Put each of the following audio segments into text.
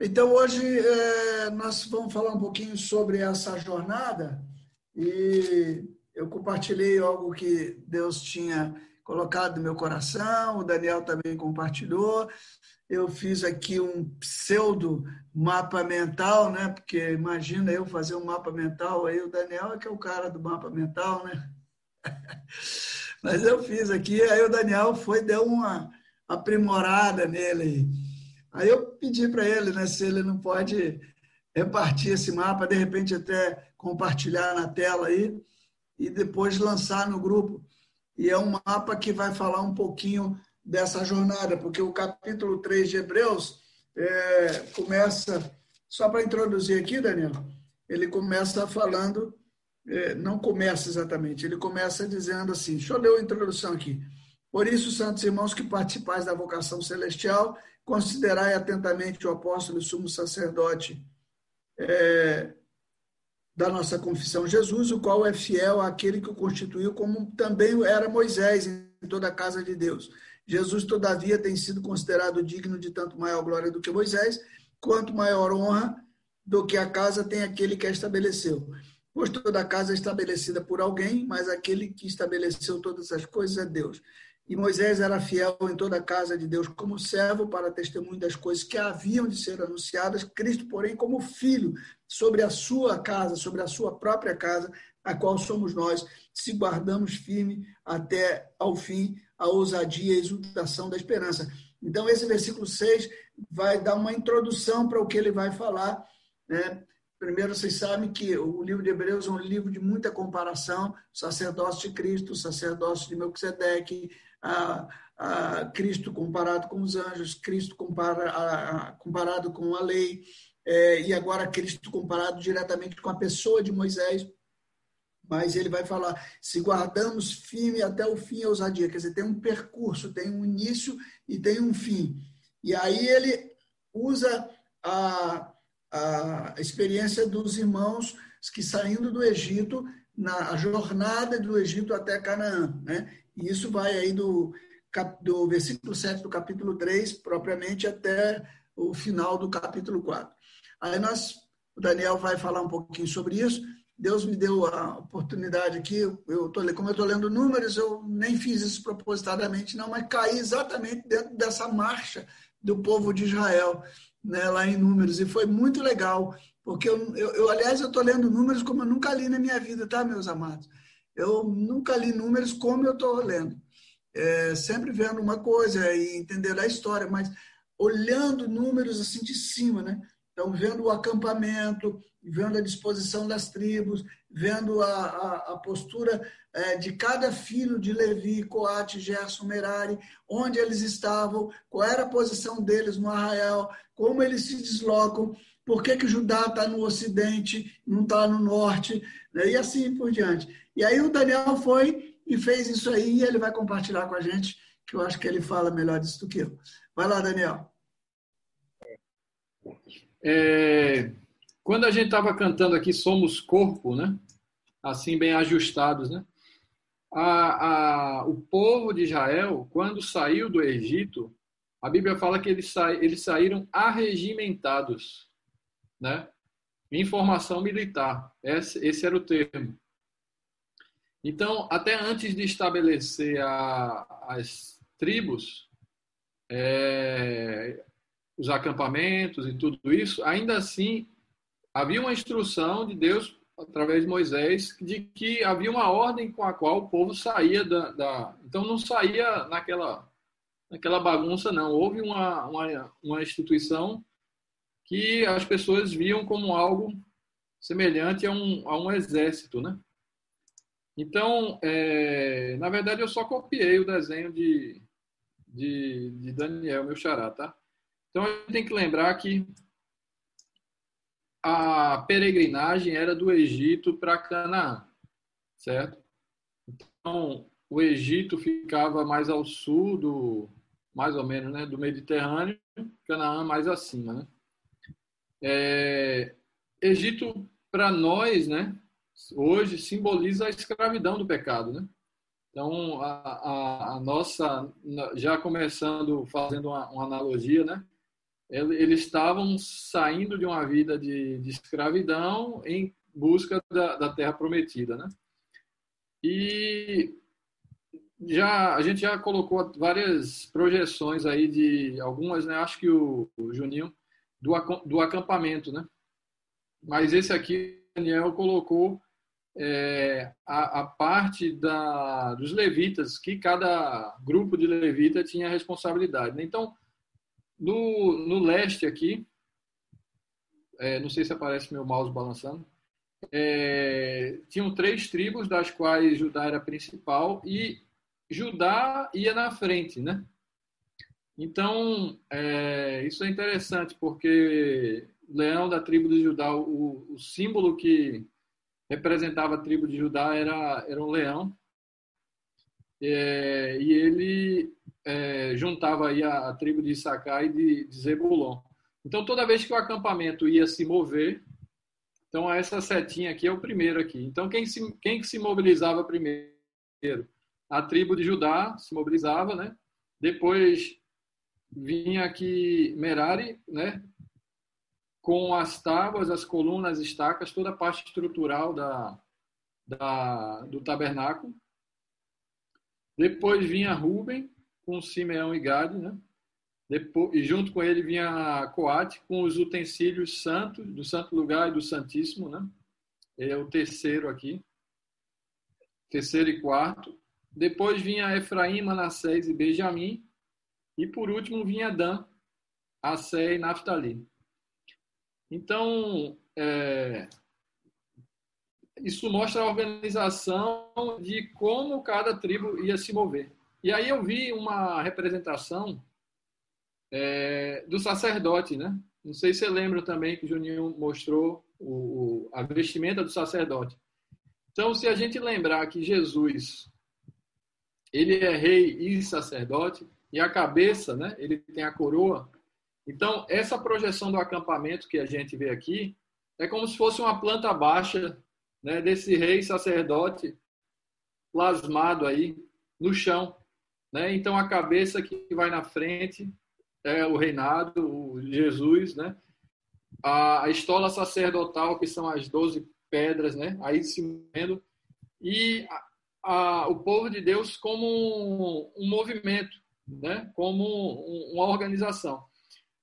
Então, hoje é, nós vamos falar um pouquinho sobre essa jornada e eu compartilhei algo que Deus tinha colocado no meu coração, o Daniel também compartilhou. Eu fiz aqui um pseudo mapa mental, né? Porque imagina eu fazer um mapa mental, aí o Daniel é que é o cara do mapa mental, né? Mas eu fiz aqui, aí o Daniel foi, deu uma aprimorada nele. Aí eu pedi para ele, né, se ele não pode repartir esse mapa, de repente até compartilhar na tela aí e depois lançar no grupo. E é um mapa que vai falar um pouquinho dessa jornada, porque o capítulo 3 de Hebreus é, começa, só para introduzir aqui, Daniel, ele começa falando, é, não começa exatamente, ele começa dizendo assim, deixa eu ler a introdução aqui. Por isso, santos irmãos que participais da vocação celestial, considerai atentamente o apóstolo e sumo sacerdote é, da nossa confissão, Jesus, o qual é fiel àquele que o constituiu, como também era Moisés em toda a casa de Deus. Jesus, todavia, tem sido considerado digno de tanto maior glória do que Moisés, quanto maior honra do que a casa tem aquele que a estabeleceu. Pois toda a casa é estabelecida por alguém, mas aquele que estabeleceu todas as coisas é Deus. E Moisés era fiel em toda a casa de Deus como servo para testemunho das coisas que haviam de ser anunciadas, Cristo, porém, como filho sobre a sua casa, sobre a sua própria casa, a qual somos nós, se guardamos firme até ao fim a ousadia e a exultação da esperança. Então, esse versículo 6 vai dar uma introdução para o que ele vai falar. Né? Primeiro, vocês sabem que o livro de Hebreus é um livro de muita comparação, sacerdócio de Cristo, sacerdócio de Melquisedeque, a, a Cristo comparado com os anjos, Cristo compara, a, comparado com a lei, é, e agora Cristo comparado diretamente com a pessoa de Moisés. Mas ele vai falar: se guardamos firme até o fim a ousadia, quer dizer, tem um percurso, tem um início e tem um fim. E aí ele usa a, a experiência dos irmãos que saindo do Egito, na jornada do Egito até Canaã. Né? E isso vai aí do, do versículo 7 do capítulo 3, propriamente, até o final do capítulo 4. Aí nós, o Daniel vai falar um pouquinho sobre isso. Deus me deu a oportunidade aqui, eu tô, como eu estou lendo números, eu nem fiz isso propositadamente, não, mas caí exatamente dentro dessa marcha do povo de Israel, né, lá em números, e foi muito legal, porque eu, eu, eu aliás, eu estou lendo números como eu nunca li na minha vida, tá, meus amados? Eu nunca li números como eu estou lendo. É, sempre vendo uma coisa e entendendo a história, mas olhando números assim de cima, né? Então, vendo o acampamento, vendo a disposição das tribos, vendo a, a, a postura é, de cada filho de Levi, Coate, Gerson, Merari, onde eles estavam, qual era a posição deles no arraial, como eles se deslocam, por que, que Judá está no ocidente, não está no norte, né? e assim por diante. E aí o Daniel foi e fez isso aí, e ele vai compartilhar com a gente, que eu acho que ele fala melhor disso do que eu. Vai lá, Daniel. É, quando a gente estava cantando aqui Somos Corpo, né? assim bem ajustados, né? A, a, o povo de Israel, quando saiu do Egito, a Bíblia fala que eles, sa, eles saíram arregimentados, né? Informação militar, esse, esse era o termo. Então, até antes de estabelecer a, as tribos, é, os acampamentos e tudo isso, ainda assim havia uma instrução de Deus através de Moisés de que havia uma ordem com a qual o povo saía da, da então não saía naquela naquela bagunça não houve uma, uma, uma instituição que as pessoas viam como algo semelhante a um, a um exército né então, é, na verdade, eu só copiei o desenho de, de, de Daniel, meu xará, tá? Então, a gente tem que lembrar que a peregrinagem era do Egito para Canaã, certo? Então, o Egito ficava mais ao sul do, mais ou menos, né, do Mediterrâneo, Canaã mais acima, né? É, Egito para nós, né, hoje simboliza a escravidão do pecado, né? Então, a, a, a nossa, já começando, fazendo uma, uma, analogia, né? eles estavam saindo de uma vida de, de escravidão em busca da, da, Terra Prometida, né? E já a gente já colocou várias projeções aí de algumas, né? Acho que o, o Juninho do, do acampamento, né? Mas esse aqui, Daniel colocou é, a, a, parte da, dos levitas, que cada grupo de levita tinha responsabilidade. Né? Então, no, no leste aqui, é, não sei se aparece meu mouse balançando, é, tinham três tribos, das quais Judá era principal, e Judá ia na frente, né? Então, é, isso é interessante, porque leão da tribo de Judá, o, o símbolo que representava a tribo de Judá era, era um leão, é, e ele é, juntava aí a, a, tribo de Issacar e de, de Zebulon. Então, toda vez que o acampamento ia se mover, então essa setinha aqui é o primeiro aqui. Então, quem se, quem se mobilizava primeiro? A tribo de Judá se mobilizava, né? Depois vinha aqui Merari, né? Com as tábuas, as colunas, as estacas, toda a parte estrutural da, da, do tabernáculo. Depois vinha Ruben com Simeão e Gade, né? Depois, e junto com ele vinha Coate com os utensílios santos, do santo lugar e do santíssimo, né? Ele é o terceiro aqui. Terceiro e quarto. Depois vinha Efraim, Manassés e Benjamim. E por último vinha Dan, Assé e Naftali. Então, é, isso mostra a organização de como cada tribo ia se mover. E aí eu vi uma representação é, do sacerdote, né? Não sei se você lembra também que o Juninho mostrou o, a vestimenta do sacerdote. Então, se a gente lembrar que Jesus, ele é rei e sacerdote, e a cabeça, né? Ele tem a coroa. Então, essa projeção do acampamento que a gente vê aqui é como se fosse uma planta baixa né, desse rei sacerdote plasmado aí no chão. Né? Então, a cabeça que vai na frente é o reinado, o Jesus, né? a, estola sacerdotal, que são as doze pedras, né? aí se movendo, e a, a, o povo de Deus como um, um movimento, né? como um, uma organização.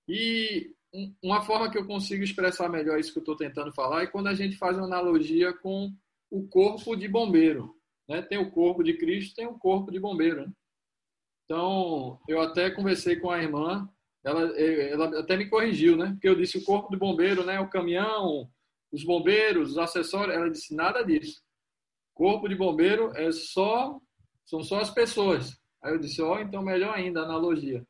E uma forma que eu consigo expressar melhor isso que eu estou tentando falar é quando a gente faz uma analogia com o corpo de bombeiro. Né? Tem o corpo de Cristo, tem o corpo de bombeiro. Né? Então, eu até conversei com a irmã, ela, ela até me corrigiu, né? Porque eu disse o corpo de bombeiro, né? O caminhão, os bombeiros, os acessórios. Ela disse nada disso. Corpo de bombeiro é só, são só as pessoas. Aí eu disse, ó, oh, então melhor ainda, analogia.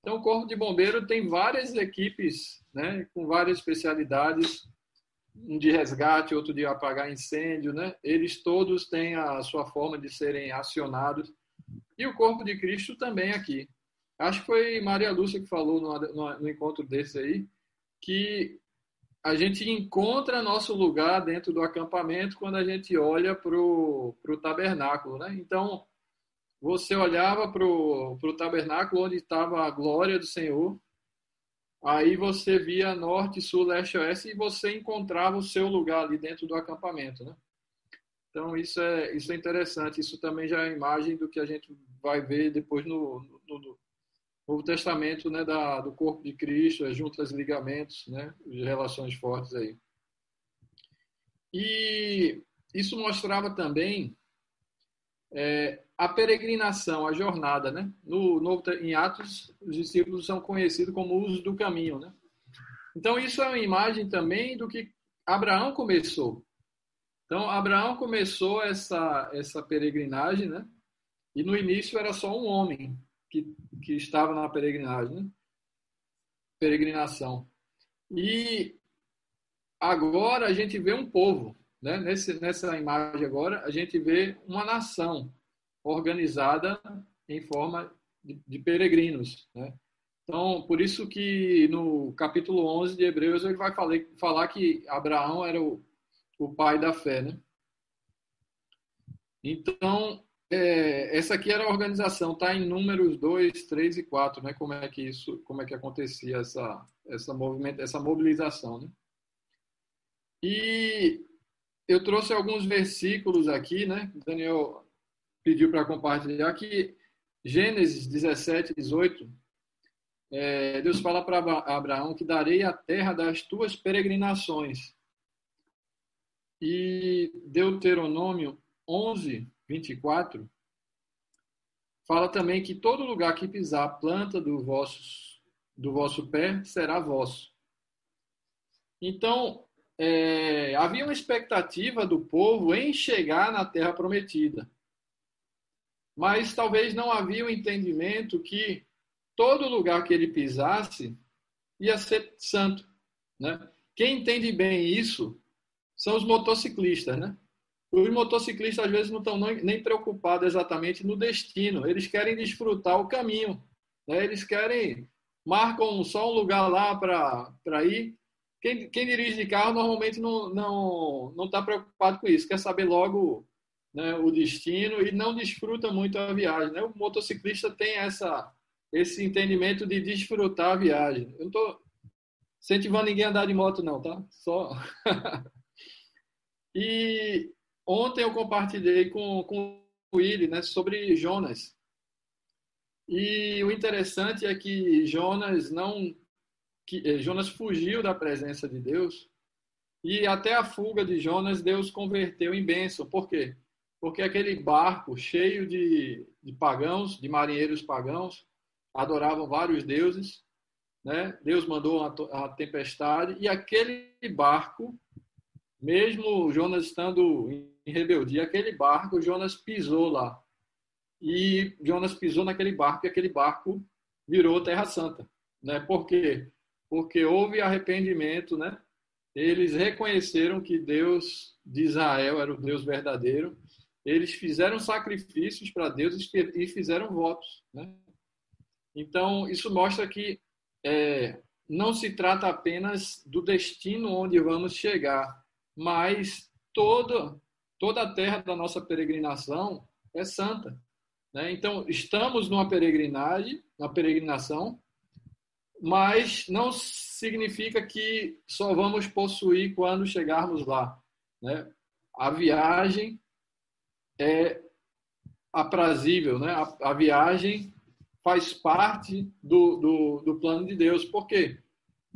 Então, o Corpo de Bombeiro tem várias equipes, né, com várias especialidades, um de resgate, outro de apagar incêndio, né? Eles todos têm a sua forma de serem acionados. E o Corpo de Cristo também aqui. Acho que foi Maria Lúcia que falou no, no, no encontro desse aí, que a gente encontra nosso lugar dentro do acampamento quando a gente olha para o tabernáculo, né? Então, você olhava para o tabernáculo onde estava a glória do Senhor, aí você via norte, sul, leste, oeste e você encontrava o seu lugar ali dentro do acampamento, né? Então isso é isso é interessante. Isso também já é imagem do que a gente vai ver depois no, no, no Novo Testamento, né, da, do corpo de Cristo, as juntas, ligamentos, né, de relações fortes aí. E isso mostrava também é, a peregrinação, a jornada, né? No Novo em Atos, os discípulos são conhecidos como usos do caminho, né? Então isso é uma imagem também do que Abraão começou. Então Abraão começou essa essa peregrinagem, né? E no início era só um homem que, que estava na peregrinagem, né? peregrinação. E agora a gente vê um povo, né? Nesse, nessa imagem agora, a gente vê uma nação organizada em forma de, de peregrinos. Né? Então, por isso que no capítulo 11 de Hebreus ele vai falar, falar que Abraão era o, o pai da fé. Né? Então, é, essa aqui era a organização, tá em números 2, 3 e 4, né? Como é que isso, como é que acontecia essa essa movimento, essa mobilização, né? E eu trouxe alguns versículos aqui, né? Daniel pediu para compartilhar que Gênesis 17, 18, é, Deus fala para Abraão que darei a terra das tuas peregrinações. E Deuteronômio 11, 24, fala também que todo lugar que pisar a planta do vosso, do vosso pé será vosso. Então, é, havia uma expectativa do povo em chegar na terra prometida. Mas talvez não havia o entendimento que todo lugar que ele pisasse ia ser santo. Né? Quem entende bem isso são os motociclistas. Né? Os motociclistas às vezes não estão nem preocupados exatamente no destino, eles querem desfrutar o caminho. Né? Eles querem, marcam só um lugar lá para ir. Quem, quem, dirige de carro normalmente não está não, não tá preocupado com isso, quer saber logo né, o destino e não desfruta muito a viagem. Né? O motociclista tem essa, esse entendimento de desfrutar a viagem. Eu não estou incentivando ninguém a andar de moto, não, tá? Só. e ontem eu compartilhei com, com o Willi né, sobre Jonas. E o interessante é que Jonas não. Que, eh, Jonas fugiu da presença de Deus e até a fuga de Jonas Deus converteu em bênção. Por quê? Porque aquele barco cheio de, de pagãos, de marinheiros pagãos, adoravam vários deuses, né? Deus mandou a tempestade e aquele barco, mesmo Jonas estando em rebeldia, aquele barco Jonas pisou lá. E Jonas pisou naquele barco e aquele barco virou Terra Santa, né? Por quê? Porque houve arrependimento, né? Eles reconheceram que Deus de Israel era o Deus verdadeiro. Eles fizeram sacrifícios para Deus e fizeram votos, né? Então, isso mostra que é, não se trata apenas do destino onde vamos chegar, mas toda, toda a terra da nossa peregrinação é santa. Né? Então, estamos numa peregrinagem, na peregrinação, mas não significa que só vamos possuir quando chegarmos lá. Né? A viagem é aprazível, né? a, a viagem faz parte do, do, do plano de Deus. Por quê?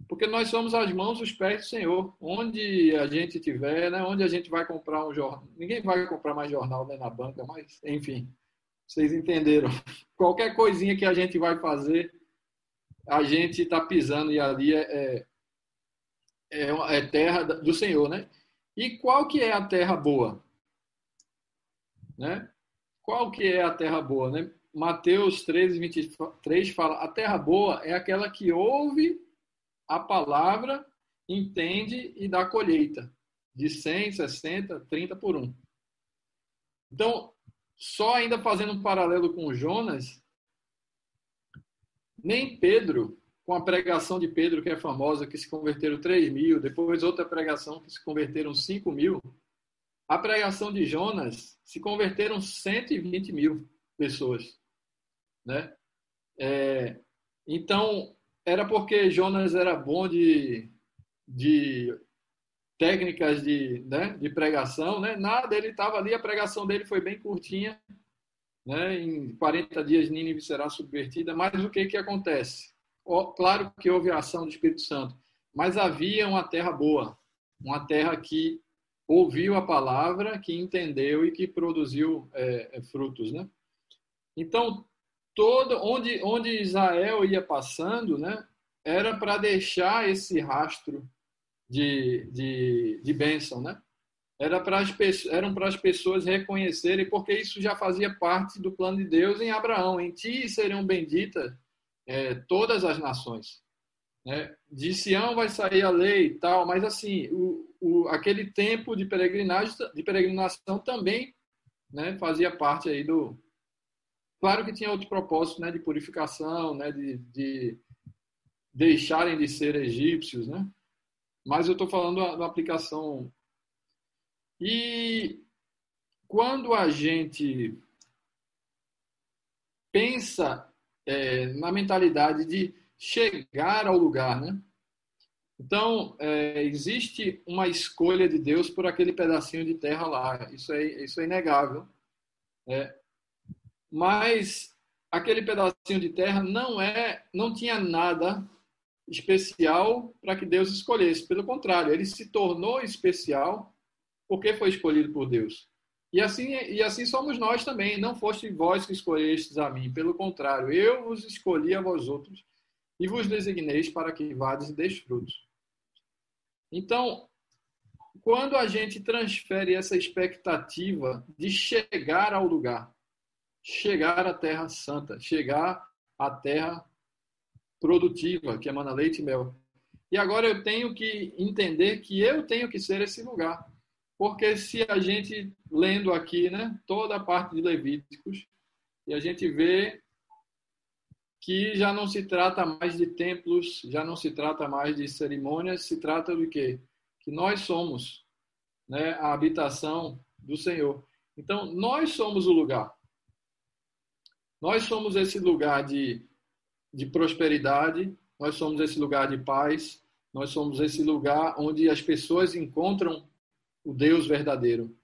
Porque nós somos as mãos os pés do Senhor. Onde a gente tiver, né? onde a gente vai comprar um jornal. Ninguém vai comprar mais jornal né, na banca, mas enfim, vocês entenderam. Qualquer coisinha que a gente vai fazer, a gente está pisando e ali é, é, é, terra do Senhor, né? E qual que é a terra boa? Né? Qual que é a terra boa, né? Mateus 13, 23 fala: a terra boa é aquela que ouve a palavra, entende e dá colheita de 100, 60, 30 por um. Então, só ainda fazendo um paralelo com Jonas, nem Pedro, com a pregação de Pedro, que é famosa, que se converteram 3 mil, depois outra pregação que se converteram 5 mil, a pregação de Jonas se converteram 120 mil pessoas. Né? É, então, era porque Jonas era bom de, de técnicas de, né, de pregação, né? nada, ele estava ali, a pregação dele foi bem curtinha, né? em 40 dias Nínive será subvertida, mas o que, que acontece? Claro que houve a ação do Espírito Santo, mas havia uma terra boa, uma terra que ouviu a palavra, que entendeu e que produziu é, é frutos. Né? Então, todo onde, onde Israel ia passando, né, era para deixar esse rastro de, de, de bênção, né? Era para as, eram para as pessoas reconhecerem, porque isso já fazia parte do plano de Deus em Abraão. Em ti serão benditas é, todas as nações. Né? De Sião vai sair a lei e tal, mas assim, o, o, aquele tempo de peregrinagem, de peregrinação também né, fazia parte aí do, Claro que tinha outro propósito, né, de purificação, né, de, de deixarem de ser egípcios, né? Mas eu estou falando da, aplicação. E quando a gente pensa é, na mentalidade de chegar ao lugar, né? Então, é, existe uma escolha de Deus por aquele pedacinho de terra lá. Isso é, isso é inegável. É. Mas aquele pedacinho de terra não é, não tinha nada especial para que Deus escolhesse. Pelo contrário, ele se tornou especial porque foi escolhido por Deus. E assim, e assim somos nós também. Não foste vós que escolhestes a mim. Pelo contrário, eu vos escolhi a vós outros e vos designeis para que vades e deis frutos. Então, quando a gente transfere essa expectativa de chegar ao lugar, chegar à Terra Santa, chegar à Terra produtiva, que emana leite e mel. E agora eu tenho que entender que eu tenho que ser esse lugar. Porque se a gente, lendo aqui, né, toda a parte de Levíticos, e a gente vê que já não se trata mais de templos, já não se trata mais de cerimônias, se trata do quê? Que nós somos né, a habitação do Senhor. Então, nós somos o lugar. Nós somos esse lugar de, de prosperidade, nós somos esse lugar de paz, nós somos esse lugar onde as pessoas encontram o Deus verdadeiro.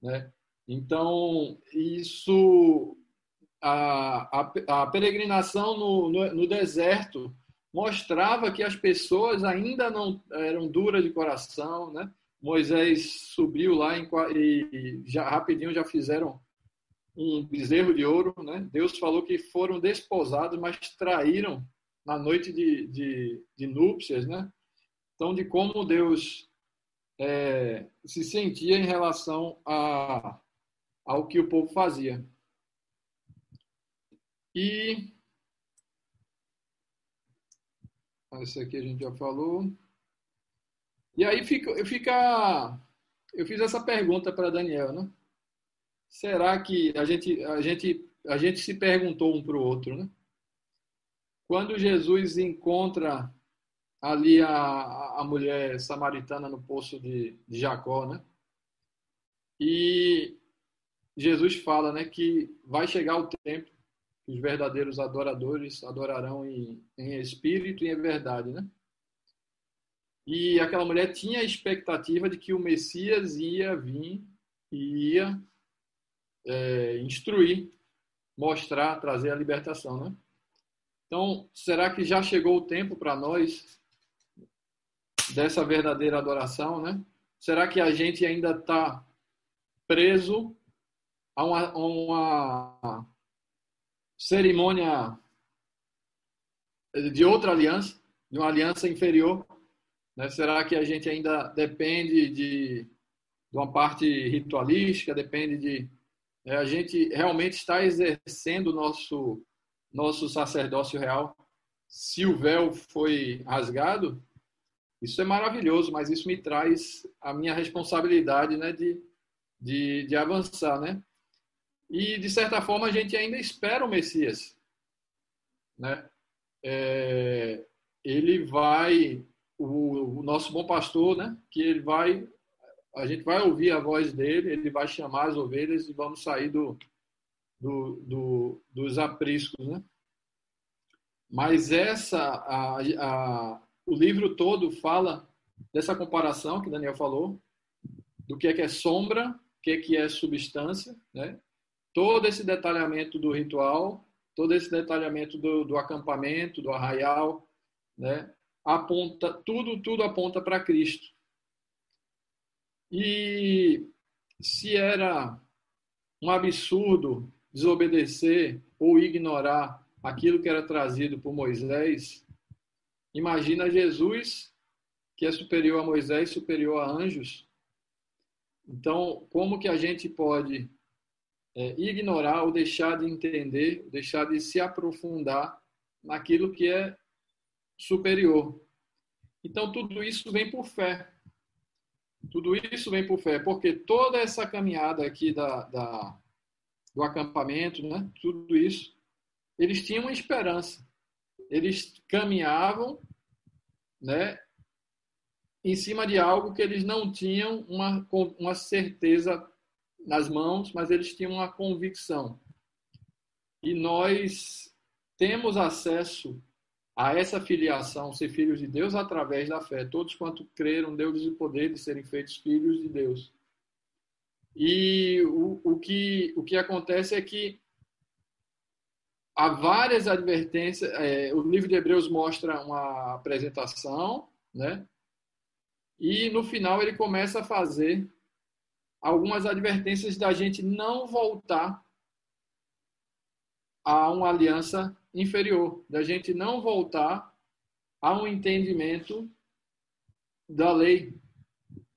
Né? Então, isso a, a, a peregrinação no, no, no, deserto mostrava que as pessoas ainda não eram duras de coração, né? Moisés subiu lá em, e já rapidinho já fizeram um bezerro de ouro, né? Deus falou que foram desposados, mas traíram na noite de, de, de núpcias, né? Então, de como Deus é, se sentia em relação a, ao que o povo fazia. E esse aqui a gente já falou. E aí fica, fica eu fiz essa pergunta para Daniel, né? Será que a gente a gente a gente se perguntou um para o outro, né? Quando Jesus encontra ali a, a mulher samaritana no poço de, de Jacó, né? E Jesus fala, né, que vai chegar o tempo os verdadeiros adoradores adorarão em, em espírito e em verdade, né? E aquela mulher tinha a expectativa de que o Messias ia vir e ia é, instruir, mostrar, trazer a libertação, né? Então, será que já chegou o tempo para nós dessa verdadeira adoração, né? Será que a gente ainda está preso a uma, a uma cerimônia de outra aliança, de uma aliança inferior? Né? Será que a gente ainda depende de, de uma parte ritualística, depende de. É, a gente realmente está exercendo o nosso, nosso sacerdócio real? Se o véu foi rasgado, isso é maravilhoso, mas isso me traz a minha responsabilidade né, de, de, de avançar. Né? E, de certa forma, a gente ainda espera o Messias. Né? É, ele vai, o, o, nosso bom pastor, né? que ele vai, a gente vai ouvir a voz dele, ele vai chamar as ovelhas e vamos sair do, do, do dos apriscos. Né? Mas essa, a, a, o livro todo fala dessa comparação que Daniel falou, do que é que é sombra, o que é que é substância, né? Todo esse detalhamento do ritual, todo esse detalhamento do, do acampamento, do arraial, né? aponta tudo tudo aponta para Cristo. E se era um absurdo desobedecer ou ignorar aquilo que era trazido por Moisés, imagina Jesus, que é superior a Moisés, superior a anjos. Então, como que a gente pode é, ignorar ou deixar de entender, deixar de se aprofundar naquilo que é superior. Então, tudo isso vem por fé. Tudo isso vem por fé, porque toda essa caminhada aqui da, da, do acampamento, né, tudo isso, eles tinham uma esperança. Eles caminhavam né, em cima de algo que eles não tinham uma, uma certeza nas mãos, mas eles tinham uma convicção. e nós temos acesso a essa filiação, ser filhos de Deus, através da fé. Todos quanto creram, Deus o poder de serem feitos filhos de Deus. E o, o, que, o que acontece é que há várias advertências. É, o livro de Hebreus mostra uma apresentação, né? E no final ele começa a fazer algumas advertências da gente não voltar a uma aliança inferior, da gente não voltar a um entendimento da lei.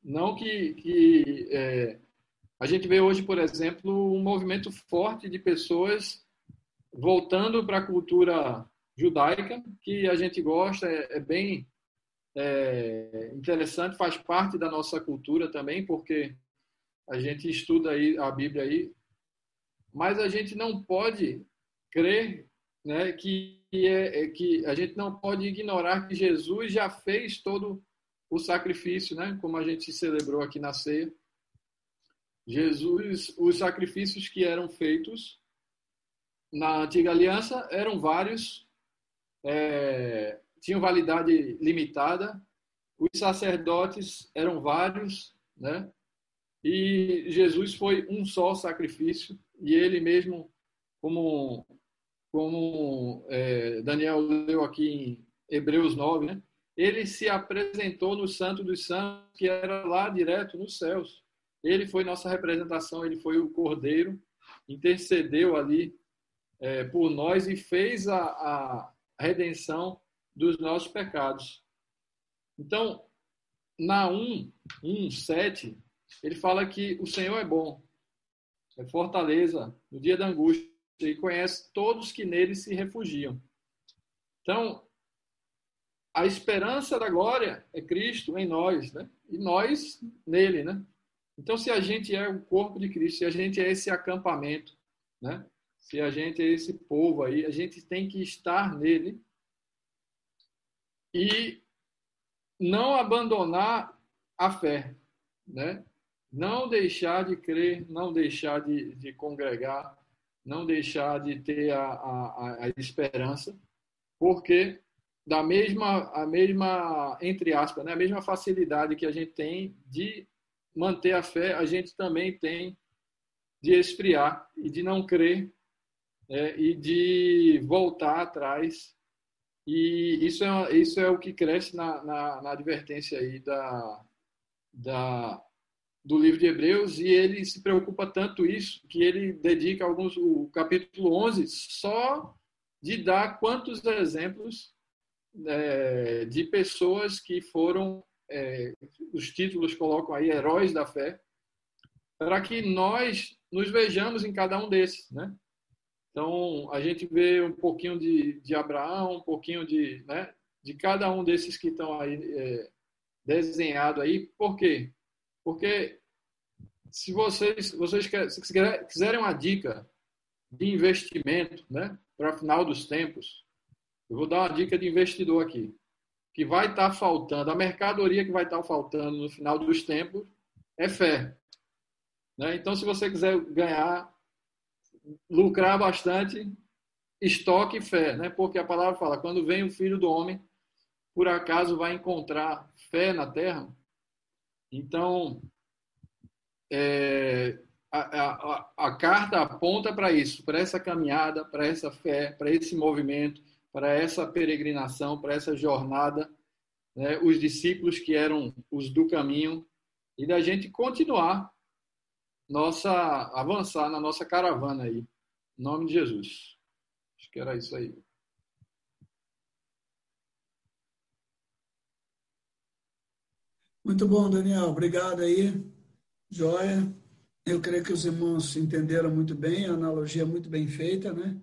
Não que, que é, a gente vê hoje, por exemplo, um movimento forte de pessoas voltando para a cultura judaica, que a gente gosta, é, é bem é, interessante, faz parte da nossa cultura também, porque a gente estuda aí a Bíblia aí, mas a gente não pode crer né, que, é, é, que a gente não pode ignorar que Jesus já fez todo o sacrifício, né, como a gente celebrou aqui na ceia. Jesus, os sacrifícios que eram feitos na antiga aliança eram vários, é, tinham validade limitada, os sacerdotes eram vários, né? E Jesus foi um só sacrifício e ele mesmo, como como é, Daniel leu aqui em Hebreus 9, né? Ele se apresentou no Santo dos Santos, que era lá direto nos céus. Ele foi nossa representação, ele foi o Cordeiro, intercedeu ali é, por nós e fez a, a redenção dos nossos pecados. Então, na 1, 1, 7, ele fala que o Senhor é bom, é fortaleza no dia da angústia e conhece todos que nele se refugiam. Então, a esperança da glória é Cristo em nós, né? E nós nele, né? Então, se a gente é o corpo de Cristo, se a gente é esse acampamento, né? se a gente é esse povo aí, a gente tem que estar nele e não abandonar a fé, né? Não deixar de crer, não deixar de, de congregar, não deixar de ter a, a, a esperança, porque da mesma, a mesma, entre aspas, né, a mesma facilidade que a gente tem de manter a fé, a gente também tem de esfriar e de não crer é, e de voltar atrás. E isso é, isso é o que cresce na, na, na advertência aí da, da, do livro de Hebreus, e ele se preocupa tanto isso que ele dedica alguns, o capítulo 11 só de dar quantos exemplos é, de pessoas que foram, é, os títulos colocam aí, heróis da fé, para que nós nos vejamos em cada um desses, né? Então, a gente vê um pouquinho de, de Abraão, um pouquinho de, né, de cada um desses que estão aí é, desenhado aí. Por quê? Porque se vocês, vocês se quiserem uma dica de investimento né, para final dos tempos, eu vou dar uma dica de investidor aqui. Que vai estar tá faltando, a mercadoria que vai estar tá faltando no final dos tempos é fé. Né? Então, se você quiser ganhar lucrar bastante, estoque fé, né? Porque a palavra fala, quando vem o filho do homem, por acaso vai encontrar fé na terra? Então, é, a, a, a carta aponta para isso, para essa caminhada, para essa fé, para esse movimento, para essa peregrinação, para essa jornada, né? os discípulos que eram os do caminho, e da gente continuar nossa avançar na nossa caravana aí. Em nome de Jesus. Acho que era isso aí. Muito bom, Daniel. Obrigado aí. Joia. Eu creio que os irmãos entenderam muito bem, a analogia é muito bem feita, né?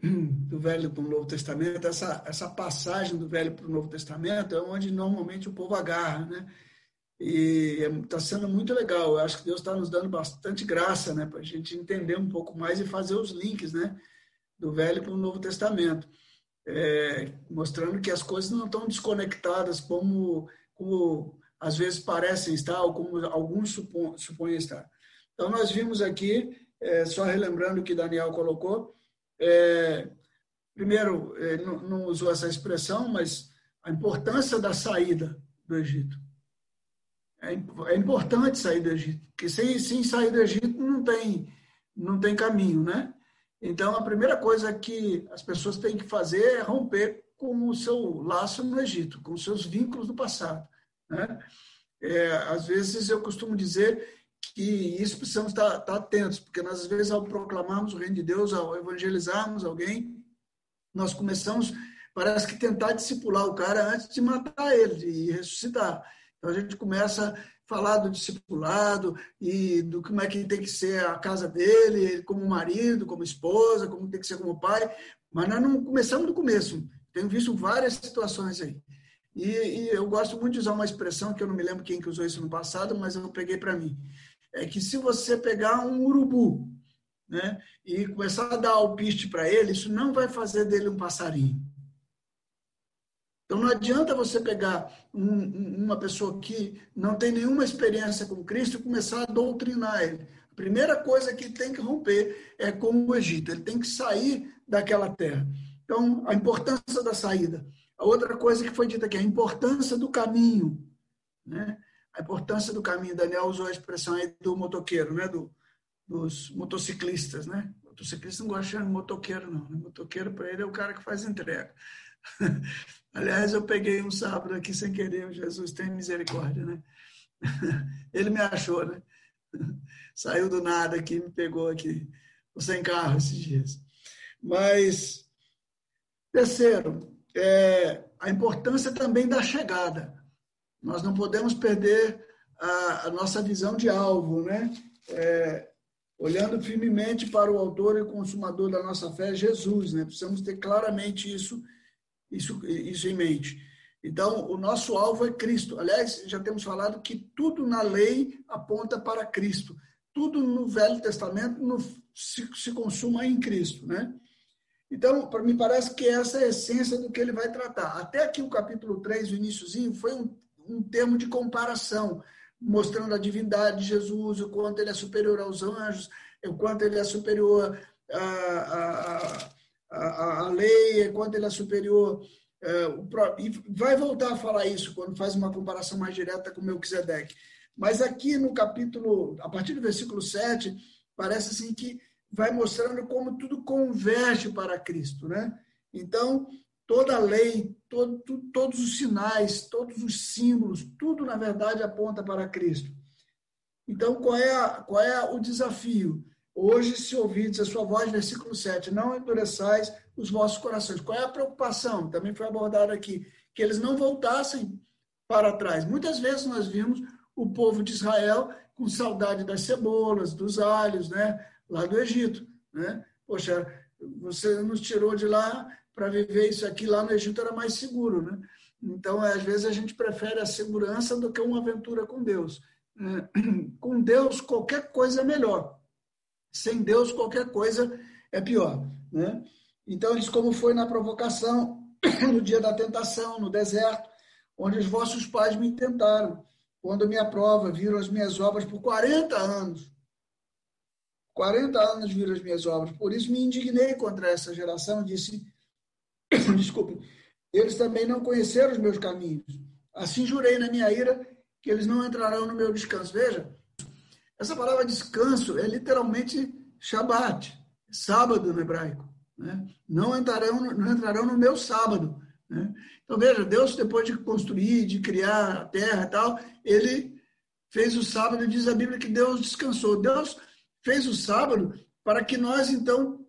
Do Velho para o Novo Testamento. Essa, essa passagem do Velho para o Novo Testamento é onde normalmente o povo agarra, né? E está sendo muito legal. Eu acho que Deus está nos dando bastante graça, né, para a gente entender um pouco mais e fazer os links, né, do Velho para o Novo Testamento, é, mostrando que as coisas não estão desconectadas como, como às vezes parecem estar ou como alguns supõem, estar. Então nós vimos aqui, é, só relembrando o que Daniel colocou, é, primeiro, é, não, não usou essa expressão, mas a importância da saída do Egito. É, é importante sair do Egito, porque sem, sem sair do Egito não tem, não tem caminho, né? Então, a primeira coisa que as pessoas têm que fazer é romper com o seu laço no Egito, com os seus vínculos do passado. Né? É, às vezes, eu costumo dizer que isso precisamos estar, estar atentos, porque nós, às vezes, ao proclamarmos o reino de Deus, ao evangelizarmos alguém, nós começamos, parece que tentar discipular o cara antes de matar ele e ressuscitar. Então, a gente começa a falar do discipulado e do como é que tem que ser a casa dele, como marido, como esposa, como tem que ser como pai, mas nós não começamos do começo. Tenho visto várias situações aí. E, e, eu gosto muito de usar uma expressão que eu não me lembro quem que usou isso no passado, mas eu peguei para mim. É que se você pegar um urubu né, e começar a dar alpiste para ele, isso não vai fazer dele um passarinho. Então não adianta você pegar um, uma pessoa que não tem nenhuma experiência com Cristo e começar a doutrinar ele. A primeira coisa que tem que romper é com o Egito. Ele tem que sair daquela terra. Então, a importância da saída. Outra coisa que foi dita aqui, a importância do caminho. Né? A importância do caminho. Daniel usou a expressão aí do motoqueiro, né? do, dos motociclistas. Né? Motociclista não gosta de motoqueiro, não. Né? Motoqueiro, para ele, é o cara que faz entrega. Aliás, eu peguei um sábado aqui sem querer, Jesus tem misericórdia, né? Ele me achou, né? Saiu do nada aqui, me pegou aqui. sem carro esses dias. Mas, terceiro, é, a importância também da chegada. Nós não podemos perder a, a nossa visão de alvo, né? É, olhando firmemente para o autor e consumador da nossa fé, Jesus, né? Precisamos ter claramente isso, isso, isso em mente. Então, o nosso alvo é Cristo. Aliás, já temos falado que tudo na lei aponta para Cristo. Tudo no Velho Testamento no, se, se consuma em Cristo, né? Então, mim parece que essa é a essência do que ele vai tratar. Até aqui o capítulo 3, o iníciozinho, foi um, um termo de comparação, mostrando a divindade de Jesus, o quanto ele é superior aos anjos, o quanto ele é superior à, à, à, lei, o quanto ele é superior. É, e vai voltar a falar isso quando faz uma comparação mais direta com Melquisedeque. Mas aqui no capítulo, a partir do versículo 7, parece assim que vai mostrando como tudo converge para Cristo, né? Então, toda a lei, todo, todos os sinais, todos os símbolos, tudo na verdade aponta para Cristo. Então, qual é, a, qual é o desafio? Hoje, se ouvides a sua voz, versículo 7, não endureçais os vossos corações. Qual é a preocupação? Também foi abordado aqui, que eles não voltassem para trás. Muitas vezes nós vimos o povo de Israel com saudade das cebolas, dos alhos, né? Lá do Egito. Né? Poxa, você nos tirou de lá para viver isso aqui, lá no Egito era mais seguro. Né? Então, às vezes, a gente prefere a segurança do que uma aventura com Deus. Né? Com Deus, qualquer coisa é melhor. Sem Deus, qualquer coisa é pior. Né? Então, eles, como foi na provocação, no dia da tentação, no deserto, onde os vossos pais me tentaram, quando me aprova, viram as minhas obras por 40 anos. 40 anos viram as minhas obras, por isso me indignei contra essa geração e disse: desculpe, eles também não conheceram os meus caminhos. Assim jurei na minha ira que eles não entrarão no meu descanso. Veja, essa palavra descanso é literalmente Shabat, sábado no hebraico. Né? Não, entrarão, não entrarão no meu sábado. Né? Então, veja, Deus, depois de construir, de criar a terra e tal, ele fez o sábado, diz a Bíblia que Deus descansou. Deus fez o sábado para que nós, então,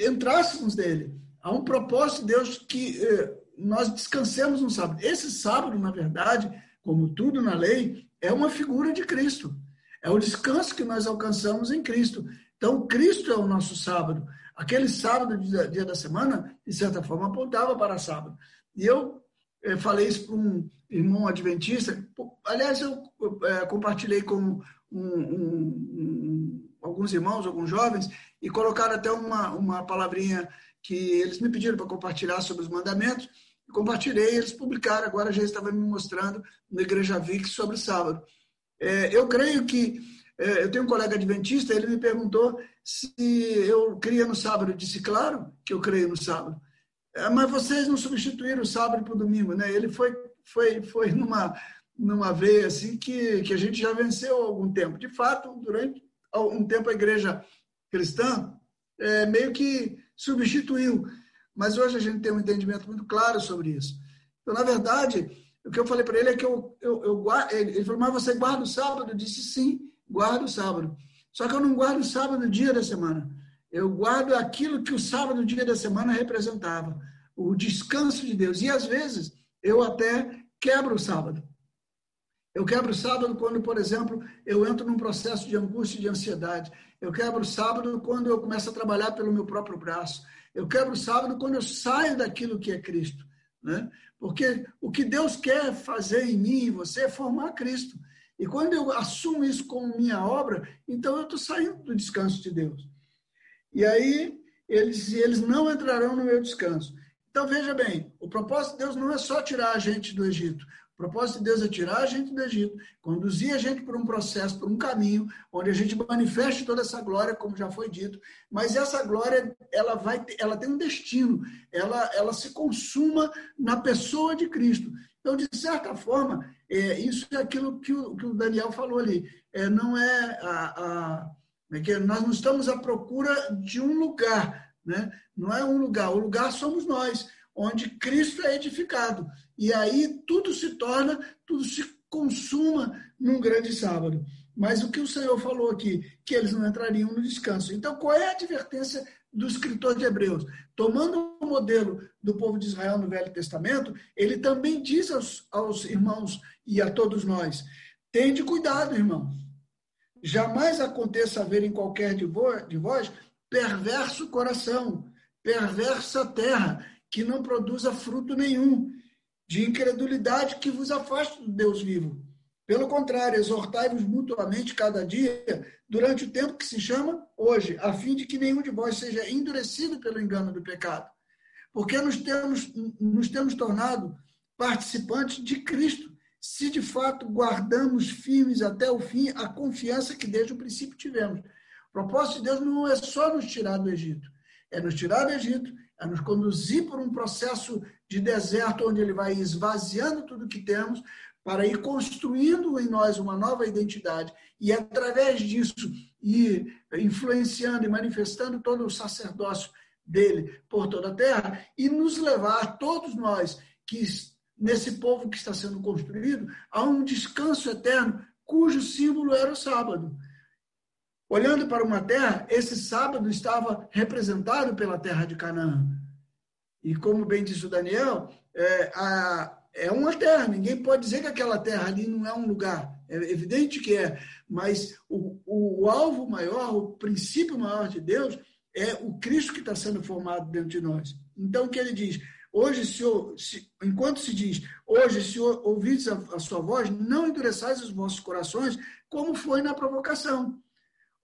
entrássemos nele. Há um propósito de Deus que eh, nós descansemos no sábado. Esse sábado, na verdade, como tudo na lei, é uma figura de Cristo. É o descanso que nós alcançamos em Cristo. Então, Cristo é o nosso sábado. Aquele sábado, dia da semana, de certa forma, apontava para sábado. E eu eh, falei isso para um irmão adventista. Aliás, eu eh, compartilhei com um, alguns irmãos, alguns jovens, e colocaram até uma, uma palavrinha que eles me pediram para compartilhar sobre os mandamentos. Compartilhei, eles publicaram, agora já estava me mostrando na Igreja VIC sobre sábado. É, eu creio que É, eu tenho um colega adventista, ele me perguntou se eu cria no sábado. Eu disse, claro que eu creio no sábado. É, mas vocês não substituíram o sábado para o domingo, né? Ele foi, foi, foi numa, numa veia assim que, que a gente já venceu há algum tempo. De fato, durante um tempo a igreja cristã é, meio que substituiu. Mas hoje a gente tem um entendimento muito claro sobre isso. Então, na verdade, o que eu falei para ele é que eu, eu, eu guardo. Ele falou, mas você guarda o sábado? Eu disse, sim, guardo o sábado. Só que eu não guardo o sábado dia da semana. Eu guardo aquilo que o sábado, dia da semana, representava. O descanso de Deus. E às vezes eu até quebro o sábado. Eu quebro o sábado quando, por exemplo, eu entro num processo de angústia e de ansiedade. Eu quebro o sábado quando eu começo a trabalhar pelo meu próprio braço. Eu quebro o sábado quando eu saio daquilo que é Cristo. Né? Porque o que Deus quer fazer em mim e você é formar Cristo. E quando eu assumo isso como minha obra, então eu estou saindo do descanso de Deus. E aí eles, eles não entrarão no meu descanso. Então veja bem, o propósito de Deus não é só tirar a gente do Egito. O propósito de Deus é tirar a gente do Egito, conduzir a gente por um processo, por um caminho, onde a gente manifeste toda essa glória, como já foi dito. Mas essa glória, ela vai, ela tem um destino. Ela, ela se consuma na pessoa de Cristo. Então, de certa forma, é, isso é aquilo que o, que o Daniel falou ali. É, não é a, a é que nós não estamos à procura de um lugar, né? Não é um lugar. O lugar somos nós onde Cristo é edificado. E aí tudo se torna, tudo se consuma num grande sábado. Mas o que o Senhor falou aqui, que eles não entrariam no descanso. Então, qual é a advertência do escritor de Hebreus? Tomando o modelo do povo de Israel no Velho Testamento, ele também diz aos, aos irmãos e a todos nós: tende cuidado, irmãos. Jamais aconteça haver em qualquer de vós perverso coração, perversa terra, que não produza fruto nenhum, de incredulidade que vos afaste do Deus vivo. Pelo contrário, exortai-vos mutuamente cada dia, durante o tempo que se chama hoje, a fim de que nenhum de vós seja endurecido pelo engano do pecado. Porque nos temos, nos temos tornado participantes de Cristo, se de fato guardamos firmes até o fim a confiança que desde o princípio tivemos. O propósito de Deus não é só nos tirar do Egito, é nos tirar do Egito a nos conduzir por um processo de deserto onde ele vai esvaziando tudo que temos para ir construindo em nós uma nova identidade e através disso ir influenciando e manifestando todo o sacerdócio dele por toda a terra e nos levar todos nós que nesse povo que está sendo construído a um descanso eterno cujo símbolo era o sábado. Olhando para uma terra, esse sábado estava representado pela terra de Canaã. E como bem disse o Daniel, é, a, é uma terra, ninguém pode dizer que aquela terra ali não é um lugar. É evidente que é, mas o, o, o alvo maior, o princípio maior de Deus é o Cristo que está sendo formado dentro de nós. Então, o que ele diz? Hoje, se, se, enquanto se diz, hoje, se ouvides a, a, sua voz, não endureçais os vossos corações, como foi na provocação.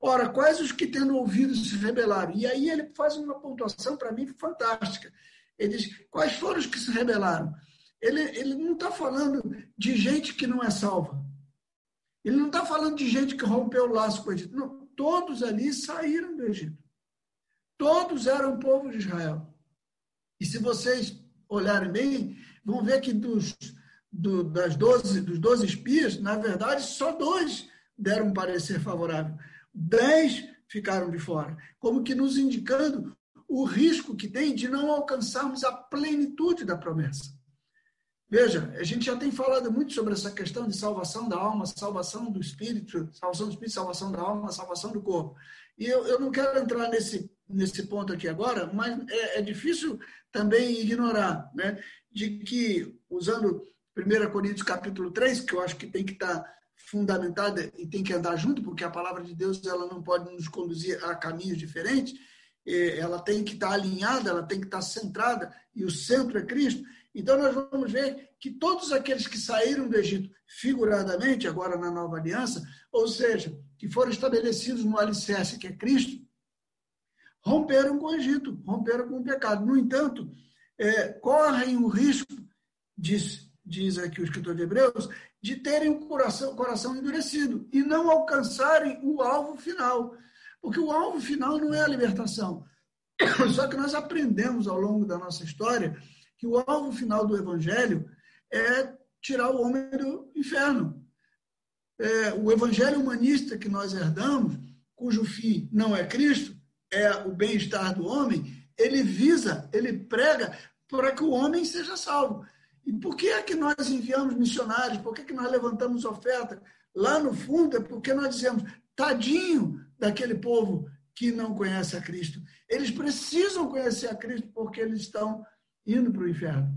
Ora, quais os que tendo ouvido se rebelaram? E aí ele faz uma pontuação para mim fantástica. Ele diz: quais foram os que se rebelaram? Ele, ele não está falando de gente que não é salva. Ele não está falando de gente que rompeu o laço com o Egito. Não, todos ali saíram do Egito. Todos eram povo de Israel. E se vocês olharem bem, vão ver que dos, do, das 12, dos 12 espias, na verdade, só dois deram um parecer favorável dez ficaram de fora, como que nos indicando o risco que tem de não alcançarmos a plenitude da promessa. Veja, a gente já tem falado muito sobre essa questão de salvação da alma, salvação do espírito, salvação do espírito, salvação da alma, salvação do corpo. E eu, eu não quero entrar nesse, nesse ponto aqui agora, mas é, é difícil também ignorar, né, de que, usando 1 Coríntios capítulo 3, que eu acho que tem que estar fundamentada e tem que andar junto, porque a palavra de Deus ela não pode nos conduzir a caminhos diferentes, ela tem que estar alinhada, ela tem que estar centrada, e o centro é Cristo. Então, nós vamos ver que todos aqueles que saíram do Egito, figuradamente, agora na nova aliança, ou seja, que foram estabelecidos no alicerce que é Cristo, romperam com o Egito, romperam com o pecado. No entanto, é, correm o risco, diz, diz aqui o escritor de Hebreus, de terem o coração, coração endurecido e não alcançarem o alvo final. Porque o alvo final não é a libertação. Só que nós aprendemos ao longo da nossa história que o alvo final do evangelho é tirar o homem do inferno. É, o evangelho humanista que nós herdamos, cujo fim não é Cristo, é o bem-estar do homem, ele visa, ele prega para que o homem seja salvo. E por que é que nós enviamos missionários? Por que, é que nós levantamos oferta? Lá no fundo é porque nós dizemos, tadinho daquele povo que não conhece a Cristo. Eles precisam conhecer a Cristo porque eles estão indo para o inferno.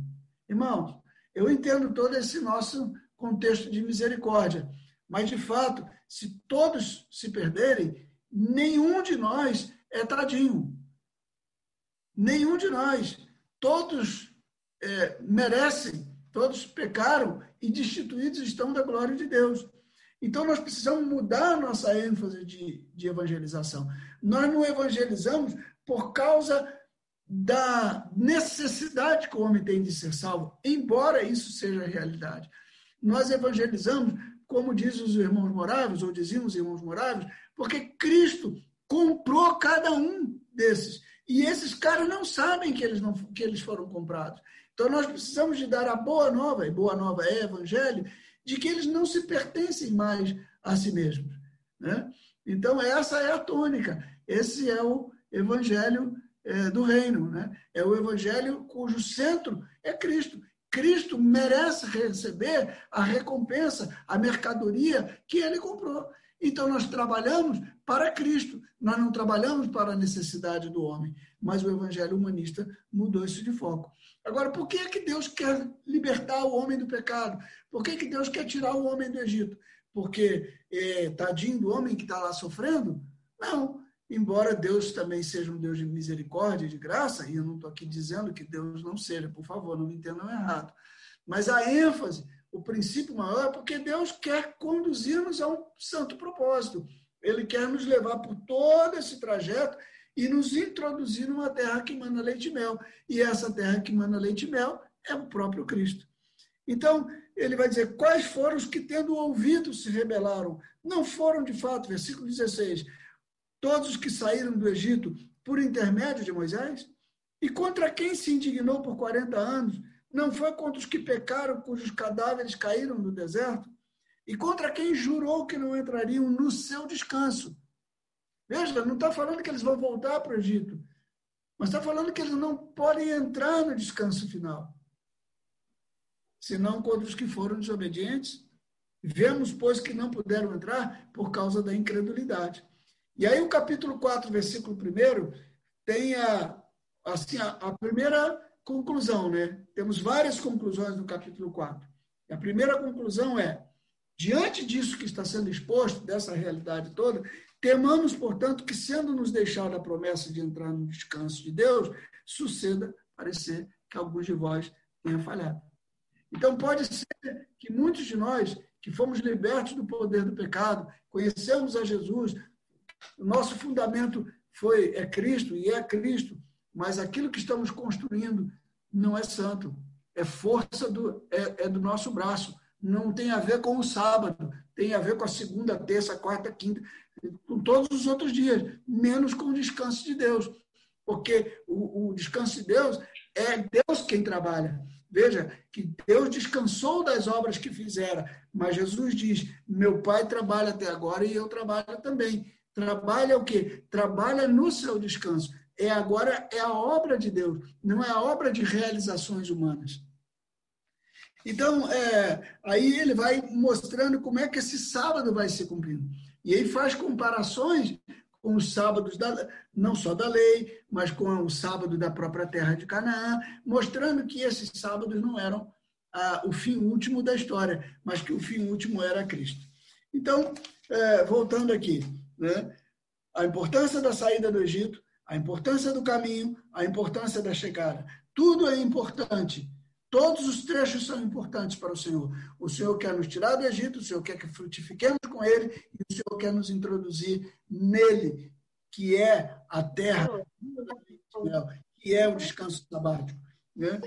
Irmãos, eu entendo todo esse nosso contexto de misericórdia, mas de fato, se todos se perderem, nenhum de nós é tadinho. Nenhum de nós. Todos é, merecem, todos pecaram e destituídos estão da glória de Deus. Então, nós precisamos mudar a nossa ênfase de, de evangelização. Nós não evangelizamos por causa da necessidade que o homem tem de ser salvo, embora isso seja realidade. Nós evangelizamos, como dizem os irmãos moráveis, ou diziam os irmãos moráveis, porque Cristo comprou cada um desses. E esses caras não sabem que eles, não, que eles foram comprados. Então, nós precisamos de dar a boa nova, e boa nova é evangelho, de que eles não se pertencem mais a si mesmos. Né? Então, essa é a tônica. Esse é o evangelho é, do reino. Né? É o evangelho cujo centro é Cristo. Cristo merece receber a recompensa, a mercadoria que ele comprou. Então, nós trabalhamos para Cristo, nós não trabalhamos para a necessidade do homem. Mas o evangelho humanista mudou isso de foco. Agora, por que, é que Deus quer libertar o homem do pecado? Por que, é que Deus quer tirar o homem do Egito? Porque é, tadinho do homem que está lá sofrendo? Não. Embora Deus também seja um Deus de misericórdia e de graça, e eu não estou aqui dizendo que Deus não seja, por favor, não me entendam errado. Mas a ênfase o princípio maior, porque Deus quer conduzir-nos a um santo propósito. Ele quer nos levar por todo esse trajeto e nos introduzir numa terra que manda leite e mel. E essa terra que manda leite e mel é o próprio Cristo. Então, ele vai dizer: quais foram os que, tendo ouvido, se rebelaram? Não foram de fato, versículo 16, todos os que saíram do Egito por intermédio de Moisés? E contra quem se indignou por 40 anos? Não foi contra os que pecaram, cujos cadáveres caíram no deserto? E contra quem jurou que não entrariam no seu descanso? Veja, não está falando que eles vão voltar para o Egito, mas está falando que eles não podem entrar no descanso final. Senão contra os que foram desobedientes. Vemos, pois, que não puderam entrar por causa da incredulidade. E aí o capítulo 4, versículo 1, tem a, assim, a, a primeira conclusão, né? Temos várias conclusões no capítulo 4. A primeira conclusão é: diante disso que está sendo exposto, dessa realidade toda, temamos, portanto, que, sendo nos deixada a promessa de entrar no descanso de Deus, suceda parecer que alguns de vós tenham falhado. Então, pode ser que muitos de nós, que fomos libertos do poder do pecado, conhecemos a Jesus, o nosso fundamento foi é Cristo e é Cristo, mas aquilo que estamos construindo não é santo. É força do, é, é do nosso braço. Não tem a ver com o sábado, tem a ver com a segunda, terça, quarta, quinta, com todos os outros dias, menos com o descanso de Deus. Porque o, o descanso de Deus é Deus quem trabalha. Veja que Deus descansou das obras que fizera, mas Jesus diz: Meu Pai trabalha até agora e eu trabalho também. Trabalha o quê? Trabalha no seu descanso é agora é a obra de Deus, não é a obra de realizações humanas. Então, é, aí ele vai mostrando como é que esse sábado vai se cumprindo. E aí faz comparações com os sábados, da, não só da lei, mas com o sábado da própria terra de Canaã, mostrando que esses sábados não eram ah, o fim último da história, mas que o fim último era Cristo. Então, é, voltando aqui, né, a importância da saída do Egito, a importância do caminho, a importância da chegada. Tudo é importante. Todos os trechos são importantes para o Senhor. O Senhor quer nos tirar do Egito, o Senhor quer que frutifiquemos com Ele, e o Senhor quer nos introduzir nele, que é a terra, que é o descanso sabático. Né?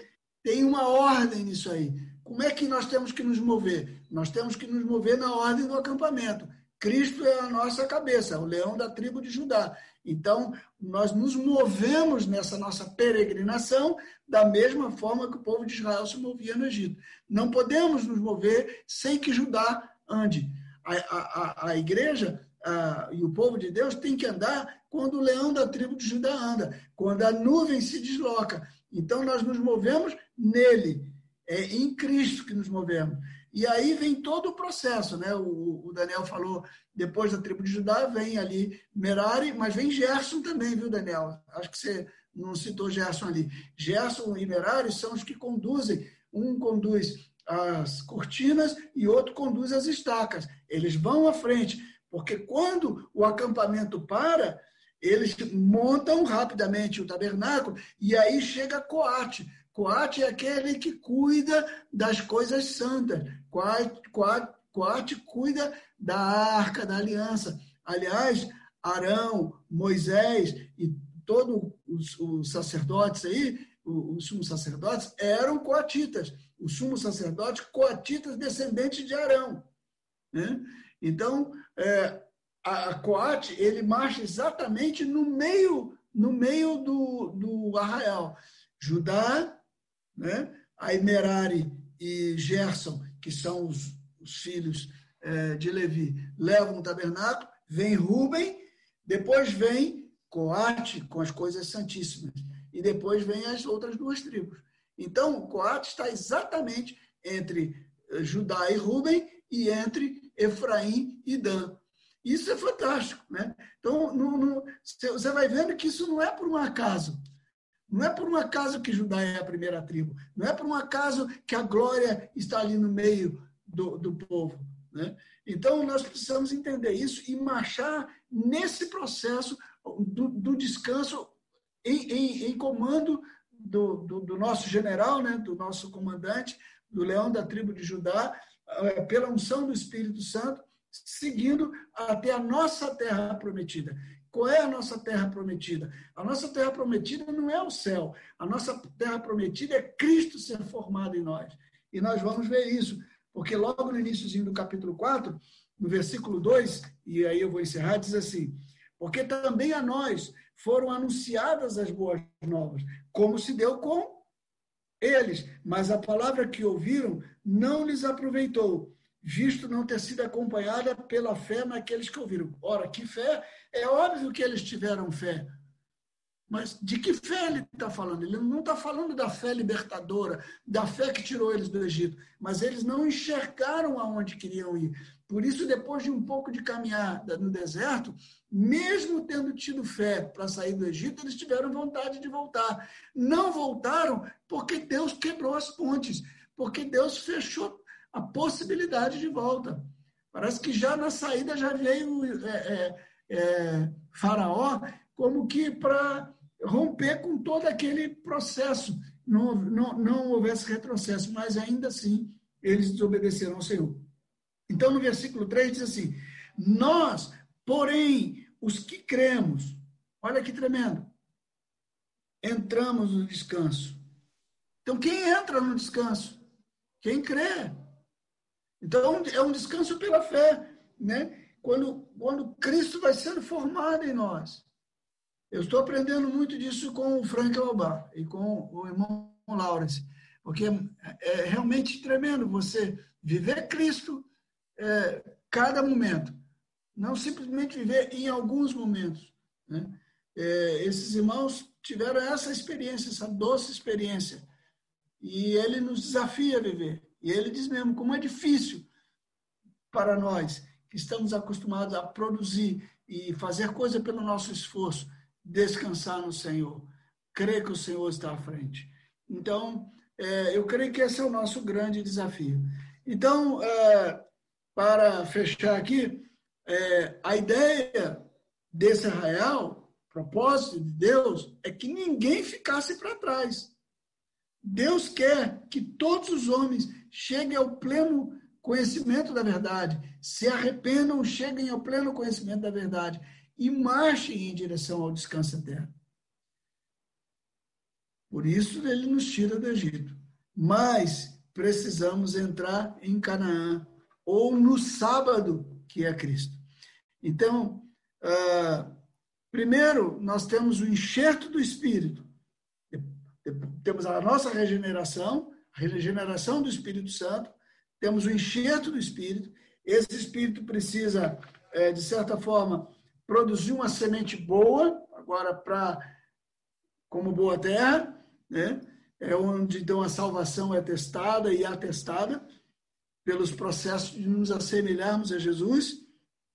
Tem uma ordem nisso aí. como é que nós temos que nos mover? Nós temos que nos mover na ordem do acampamento. Cristo é a nossa cabeça, o leão da tribo de Judá. Então, nós nos movemos nessa nossa peregrinação da mesma forma que o povo de Israel se movia no Egito. Não podemos nos mover sem que Judá ande. A, a, a igreja a, e o povo de Deus tem que andar quando o leão da tribo de Judá anda, quando a nuvem se desloca. Então, nós nos movemos nele, é em Cristo que nos movemos. E aí vem todo o processo, né? O, o, Daniel falou, depois da tribo de Judá, vem ali Merari, mas vem Gerson também, viu, Daniel? Acho que você não citou Gerson ali. Gerson e Merari são os que conduzem. Um conduz as cortinas e outro conduz as estacas. Eles vão à frente, porque quando o acampamento para, eles montam rapidamente o tabernáculo e aí chega Coate. Coate é aquele que cuida das coisas santas. Coate, cuida da arca da aliança. Aliás, Arão, Moisés e todos os, os sacerdotes aí, os, os sumos sacerdotes, eram coatitas. Os sumos sacerdotes, coatitas descendentes de Arão. Né? Então, é, a, a Coate, ele marcha exatamente no meio, no meio do, do arraial. Judá, né? Aí e Gerson, que são os, os filhos é, de Levi, levam o tabernáculo, vem Rubem, depois vem Coate com as coisas santíssimas, e depois vem as outras duas tribos. Então, Coate está exatamente entre eh, Judá e Rubem e entre Efraim e Dan. Isso é fantástico, né? Então, você vai vendo que isso não é por um acaso. Não é por um acaso que Judá é a primeira tribo. Não é por um acaso que a glória está ali no meio do, do povo. Né? Então, nós precisamos entender isso e marchar nesse processo do, do descanso em, em, em comando do, do, do, nosso general, né? do nosso comandante, do leão da tribo de Judá, eh, pela unção do Espírito Santo, seguindo até a nossa terra prometida. Qual é a nossa terra prometida? A nossa terra prometida não é o céu. A nossa terra prometida é Cristo ser formado em nós. E nós vamos ver isso, porque logo no iníciozinho do capítulo 4, no versículo 2, e aí eu vou encerrar, diz assim: Porque também a nós foram anunciadas as boas novas, como se deu com eles, mas a palavra que ouviram não lhes aproveitou, visto não ter sido acompanhada pela fé naqueles que ouviram. Ora, que fé? É óbvio que eles tiveram fé. Mas de que fé ele está falando? Ele não está falando da fé libertadora, da fé que tirou eles do Egito. Mas eles não enxergaram aonde queriam ir. Por isso, depois de um pouco de caminhada no deserto, mesmo tendo tido fé para sair do Egito, eles tiveram vontade de voltar. Não voltaram porque Deus quebrou as pontes, porque Deus fechou a possibilidade de volta. Parece que já na saída já veio é, é, é, Faraó como que para romper com todo aquele processo, não, não, não houvesse retrocesso, mas ainda assim eles desobedeceram ao Senhor. Então, no versículo 3 diz assim: Nós, porém, os que cremos, olha que tremendo, entramos no descanso. Então, quem entra no descanso? Quem crê. Então, é um descanso pela fé, né? Quando, quando Cristo vai sendo formado em nós. Eu estou aprendendo muito disso com o Frank Albar e com o irmão Lawrence, porque é realmente tremendo você viver Cristo é, cada momento, não simplesmente viver em alguns momentos. Né? É, esses irmãos tiveram essa experiência, essa doce experiência, e ele nos desafia a viver. E ele diz mesmo como é difícil para nós que estamos acostumados a produzir e fazer coisa pelo nosso esforço, descansar no Senhor, crer que o Senhor está à frente. Então, é, eu creio que esse é o nosso grande desafio. Então, é, para fechar aqui, é, a ideia desse arraial, propósito de Deus, é que ninguém ficasse para trás. Deus quer que todos os homens cheguem ao pleno conhecimento da verdade, se arrependam, cheguem ao pleno conhecimento da verdade e marchem em direção ao descanso eterno. Por isso ele nos tira do Egito. Mas precisamos entrar em Canaã, ou no sábado, que é Cristo. Então, uh, primeiro, nós temos o enxerto do Espírito, temos a nossa regeneração, a regeneração do Espírito Santo, temos o enxerto do Espírito, esse Espírito precisa, é, de certa forma, produzir uma semente boa, agora para como boa terra, né? é onde então a salvação é testada e atestada pelos processos de nos assemelharmos a Jesus,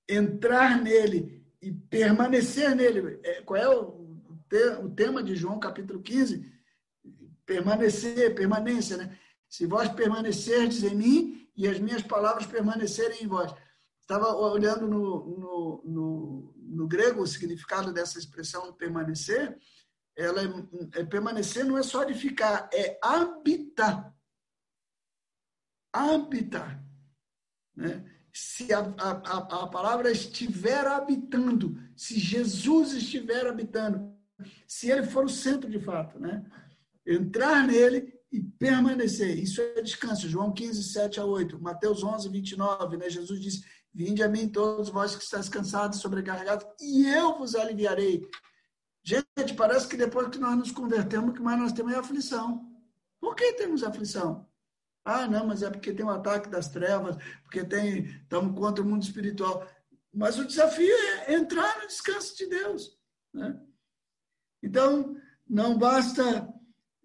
entrar nele e permanecer nele. É, qual é o, o tema de João capítulo 15? Permanecer, permanência, né? Se vós permanecerdes em mim e as minhas palavras permanecerem em vós. Estava olhando no, no, no, no grego o significado dessa expressão permanecer, ela é, é, permanecer não é só de ficar, é habitar. Habitar. Né? Se a, a, a palavra estiver habitando, se Jesus estiver habitando, se ele for o centro de fato, né? Entrar nele e permanecer. Isso é descanso. João 15, 7 a 8. Mateus 11, 29. Né? Jesus diz: Vinde a mim todos vós que estáis cansados e sobrecarregados, e eu vos aliviarei. Gente, parece que depois que nós nos convertemos, o que mais nós temos é aflição. Por que temos aflição? Ah, não, mas é porque tem o um ataque das trevas, porque tem, estamos contra o mundo espiritual. Mas o desafio é entrar no descanso de Deus. Né? Então, não basta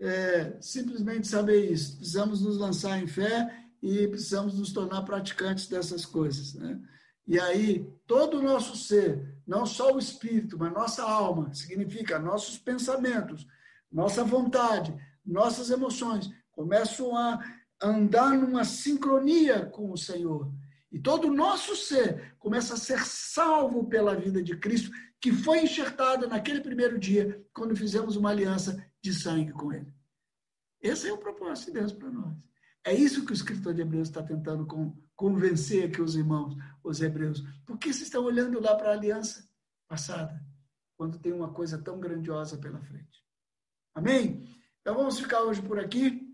é, simplesmente saber isso. Precisamos nos lançar em fé e precisamos nos tornar praticantes dessas coisas. Né? E aí, todo o nosso ser, não só o espírito, mas nossa alma, significa nossos pensamentos, nossa vontade, nossas emoções, começam a andar numa sincronia com o Senhor. E todo o nosso ser começa a ser salvo pela vida de Cristo, que foi enxertada naquele primeiro dia, quando fizemos uma aliança de sangue com Ele. Esse é o propósito de Deus para nós. É isso que o escritor de Hebreus está tentando convencer aqui os irmãos, os hebreus. Por que vocês estão olhando lá para a aliança passada, quando tem uma coisa tão grandiosa pela frente? Amém? Então vamos ficar hoje por aqui.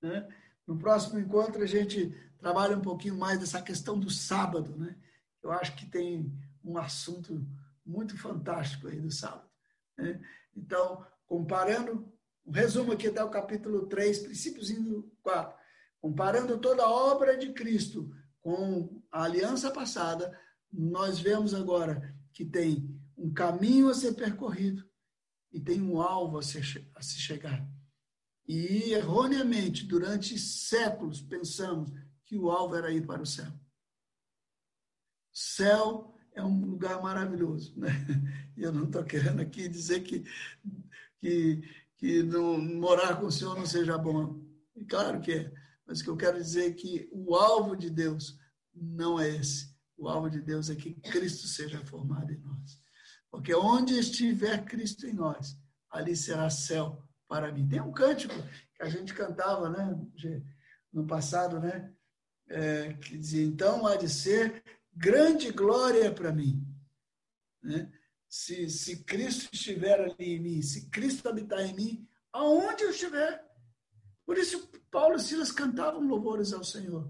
Né? No próximo encontro a gente trabalha um pouquinho mais dessa questão do sábado. Né? Eu acho que tem um assunto muito fantástico aí do sábado. Né? Então, comparando, um resumo aqui até o capítulo 3, princípios 4. Comparando toda a obra de Cristo com a aliança passada, nós vemos agora que tem um caminho a ser percorrido e tem um alvo a, ser, a se chegar. E erroneamente, durante séculos, pensamos que o alvo era ir para o céu. Céu é um lugar maravilhoso, né? E eu não estou querendo aqui dizer que, que, que não, morar com o Senhor não seja bom. E claro que é. Mas o que eu quero dizer é que o alvo de Deus não é esse. O alvo de Deus é que Cristo seja formado em nós. Porque onde estiver Cristo em nós, ali será céu para mim. Tem um cântico que a gente cantava, né, no passado, né, é, que dizia: então há de ser grande glória para mim, né? Se, se Cristo estiver ali em mim, se Cristo habitar em mim, aonde eu estiver, por isso, Paulo e Silas cantavam louvores ao Senhor,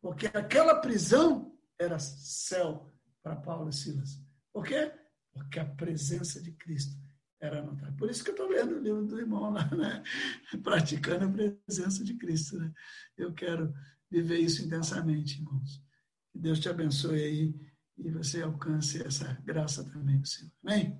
porque aquela prisão era céu para Paulo e Silas. Por quê? Porque a presença de Cristo era notável. Por isso que eu estou lendo o livro do irmão lá, né? praticando a presença de Cristo. Né? Eu quero viver isso intensamente, irmãos. Que Deus te abençoe aí e você alcance essa graça também do Senhor. Amém?